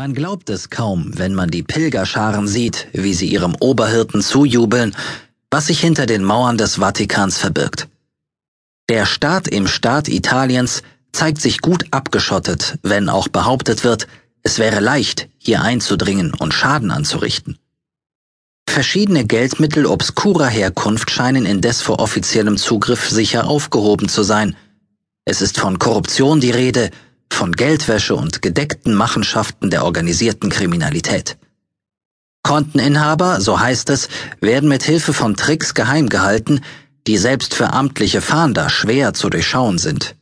Man glaubt es kaum, wenn man die Pilgerscharen sieht, wie sie ihrem Oberhirten zujubeln, was sich hinter den Mauern des Vatikans verbirgt. Der Staat im Staat Italiens zeigt sich gut abgeschottet, wenn auch behauptet wird, es wäre leicht, hier einzudringen und Schaden anzurichten. Verschiedene Geldmittel obskurer Herkunft scheinen indes vor offiziellem Zugriff sicher aufgehoben zu sein. Es ist von Korruption die Rede, von Geldwäsche und gedeckten Machenschaften der organisierten Kriminalität. Konteninhaber, so heißt es, werden mit Hilfe von Tricks geheim gehalten, die selbst für amtliche Fahnder schwer zu durchschauen sind.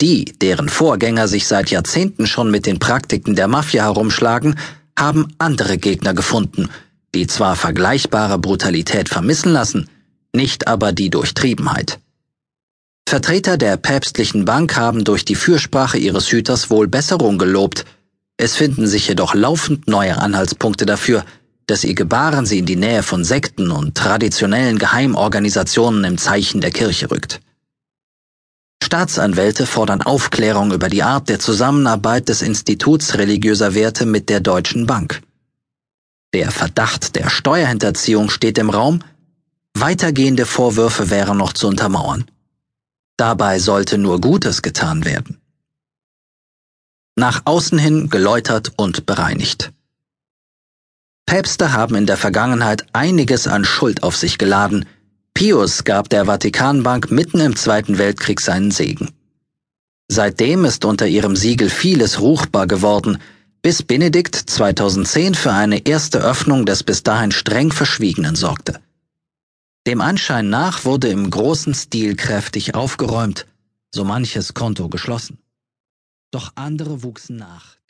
Die, deren Vorgänger sich seit Jahrzehnten schon mit den Praktiken der Mafia herumschlagen, haben andere Gegner gefunden, die zwar vergleichbare Brutalität vermissen lassen, nicht aber die Durchtriebenheit. Vertreter der päpstlichen Bank haben durch die Fürsprache ihres Hüters wohl Besserung gelobt, es finden sich jedoch laufend neue Anhaltspunkte dafür, dass ihr Gebaren sie in die Nähe von Sekten und traditionellen Geheimorganisationen im Zeichen der Kirche rückt. Staatsanwälte fordern Aufklärung über die Art der Zusammenarbeit des Instituts religiöser Werte mit der Deutschen Bank. Der Verdacht der Steuerhinterziehung steht im Raum, weitergehende Vorwürfe wären noch zu untermauern. Dabei sollte nur Gutes getan werden. Nach außen hin geläutert und bereinigt. Päpste haben in der Vergangenheit einiges an Schuld auf sich geladen, Pius gab der Vatikanbank mitten im Zweiten Weltkrieg seinen Segen. Seitdem ist unter ihrem Siegel vieles ruchbar geworden, bis Benedikt 2010 für eine erste Öffnung des bis dahin streng Verschwiegenen sorgte. Dem Anschein nach wurde im großen Stil kräftig aufgeräumt, so manches Konto geschlossen. Doch andere wuchsen nach.